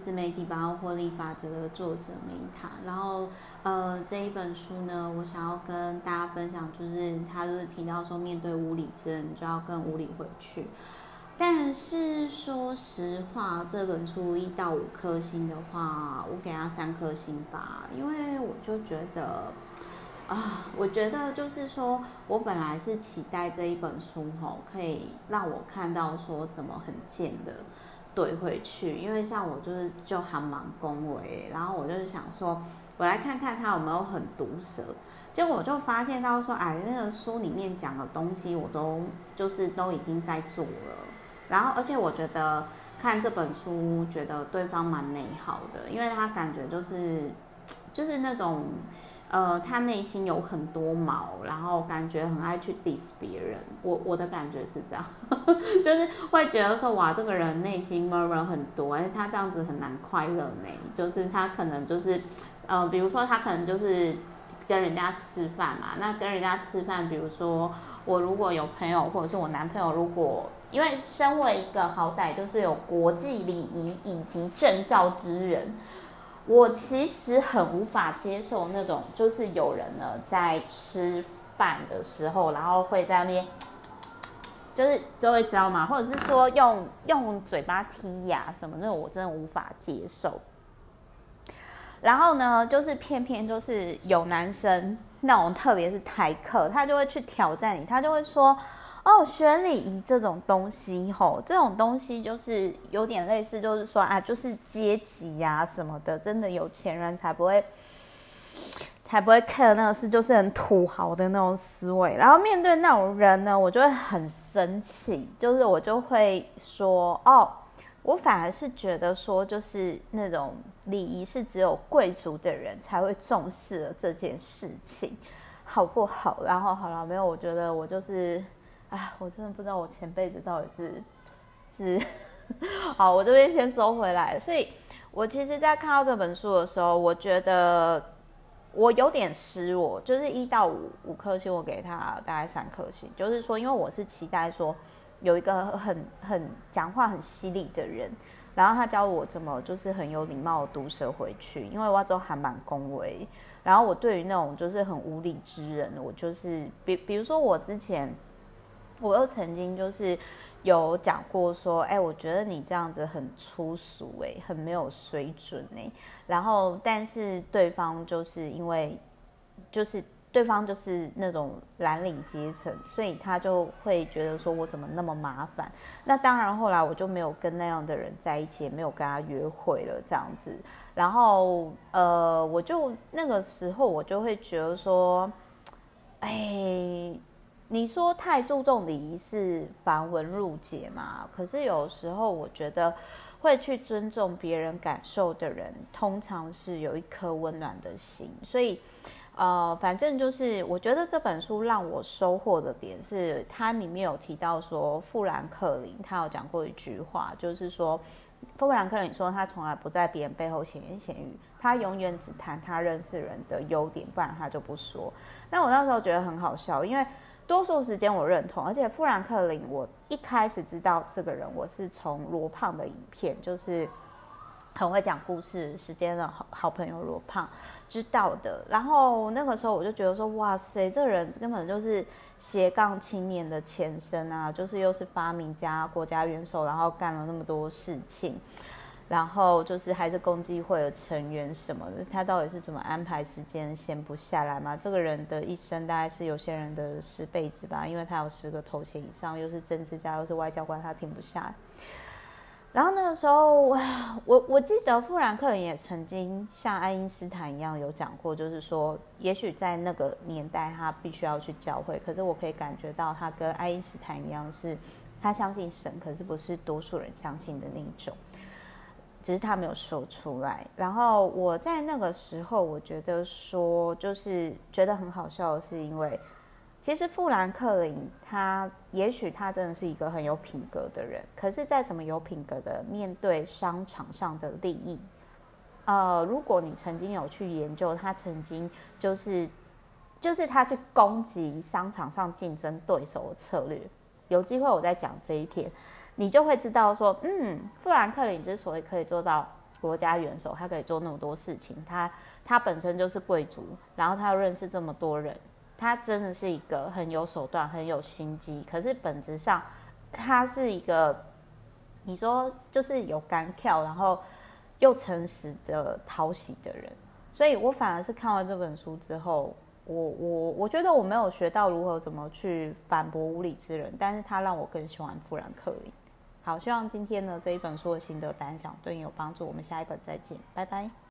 自媒体百万获利法则的作者梅塔。然后，呃，这一本书呢，我想要跟大家分享，就是他就是提到说，面对无理之人，就要更无理回去。但是说实话，这本书一到五颗星的话，我给他三颗星吧，因为我就觉得。啊，我觉得就是说，我本来是期待这一本书吼，可以让我看到说怎么很贱的怼回去，因为像我就是就还蛮恭维，然后我就是想说，我来看看他有没有很毒舌，结果我就发现到说，哎，那个书里面讲的东西我都就是都已经在做了，然后而且我觉得看这本书，觉得对方蛮内耗的，因为他感觉就是就是那种。呃，他内心有很多毛，然后感觉很爱去 diss 别人。我我的感觉是这样，就是会觉得说，哇，这个人内心 murmur 很多，而且他这样子很难快乐呢。就是他可能就是，呃，比如说他可能就是跟人家吃饭嘛，那跟人家吃饭，比如说我如果有朋友或者是我男朋友，如果因为身为一个好歹就是有国际礼仪以及证照之人。我其实很无法接受那种，就是有人呢在吃饭的时候，然后会在那边，就是各位知道吗？或者是说用用嘴巴剔牙什么那种，我真的无法接受。然后呢，就是偏偏就是有男生那种，特别是台客，他就会去挑战你，他就会说。哦，学礼仪这种东西，吼，这种东西就是有点类似，就是说啊，就是阶级呀什么的，真的有钱人才不会，才不会 care 那个事，就是很土豪的那种思维。然后面对那种人呢，我就会很生气，就是我就会说，哦，我反而是觉得说，就是那种礼仪是只有贵族的人才会重视的这件事情，好不好？然后好了，没有，我觉得我就是。哎，我真的不知道我前辈子到底是是好，我这边先收回来。所以，我其实，在看到这本书的时候，我觉得我有点失落，就是一到五五颗星，我给他大概三颗星。就是说，因为我是期待说有一个很很讲话很犀利的人，然后他教我怎么就是很有礼貌的毒舌回去，因为我之后还蛮恭维。然后我对于那种就是很无理之人，我就是比比如说我之前。我又曾经就是有讲过说，哎，我觉得你这样子很粗俗，哎，很没有水准，哎。然后，但是对方就是因为，就是对方就是那种蓝领阶层，所以他就会觉得说我怎么那么麻烦。那当然，后来我就没有跟那样的人在一起，也没有跟他约会了，这样子。然后，呃，我就那个时候我就会觉得说，哎。你说太注重礼仪是繁文缛节嘛？可是有时候我觉得会去尊重别人感受的人，通常是有一颗温暖的心。所以，呃，反正就是我觉得这本书让我收获的点是，它里面有提到说，富兰克林他有讲过一句话，就是说，富兰克林说他从来不在别人背后闲言闲语，他永远只谈他认识人的优点，不然他就不说。但我那时候觉得很好笑，因为。多数时间我认同，而且富兰克林，我一开始知道这个人，我是从罗胖的影片，就是很会讲故事时间的好好朋友罗胖知道的。然后那个时候我就觉得说，哇塞，这个人根本就是斜杠青年的前身啊，就是又是发明家、国家元首，然后干了那么多事情。然后就是还是共济会的成员什么的，他到底是怎么安排时间闲不下来吗？这个人的一生大概是有些人的十辈子吧，因为他有十个头衔以上，又是政治家又是外交官，他停不下来。然后那个时候，我我记得富兰克林也曾经像爱因斯坦一样有讲过，就是说，也许在那个年代他必须要去教会，可是我可以感觉到他跟爱因斯坦一样，是他相信神，可是不是多数人相信的那一种。只是他没有说出来。然后我在那个时候，我觉得说，就是觉得很好笑是，因为其实富兰克林他也许他真的是一个很有品格的人，可是再怎么有品格的面对商场上的利益，呃，如果你曾经有去研究，他曾经就是就是他去攻击商场上竞争对手的策略，有机会我再讲这一篇。你就会知道说，嗯，富兰克林之所以可以做到国家元首，他可以做那么多事情，他他本身就是贵族，然后他又认识这么多人，他真的是一个很有手段、很有心机。可是本质上，他是一个，你说就是有干跳，然后又诚实的讨喜的人。所以我反而是看完这本书之后，我我我觉得我没有学到如何怎么去反驳无理之人，但是他让我更喜欢富兰克林。好，希望今天的这一本书的心得感想对你有帮助。我们下一本再见，拜拜。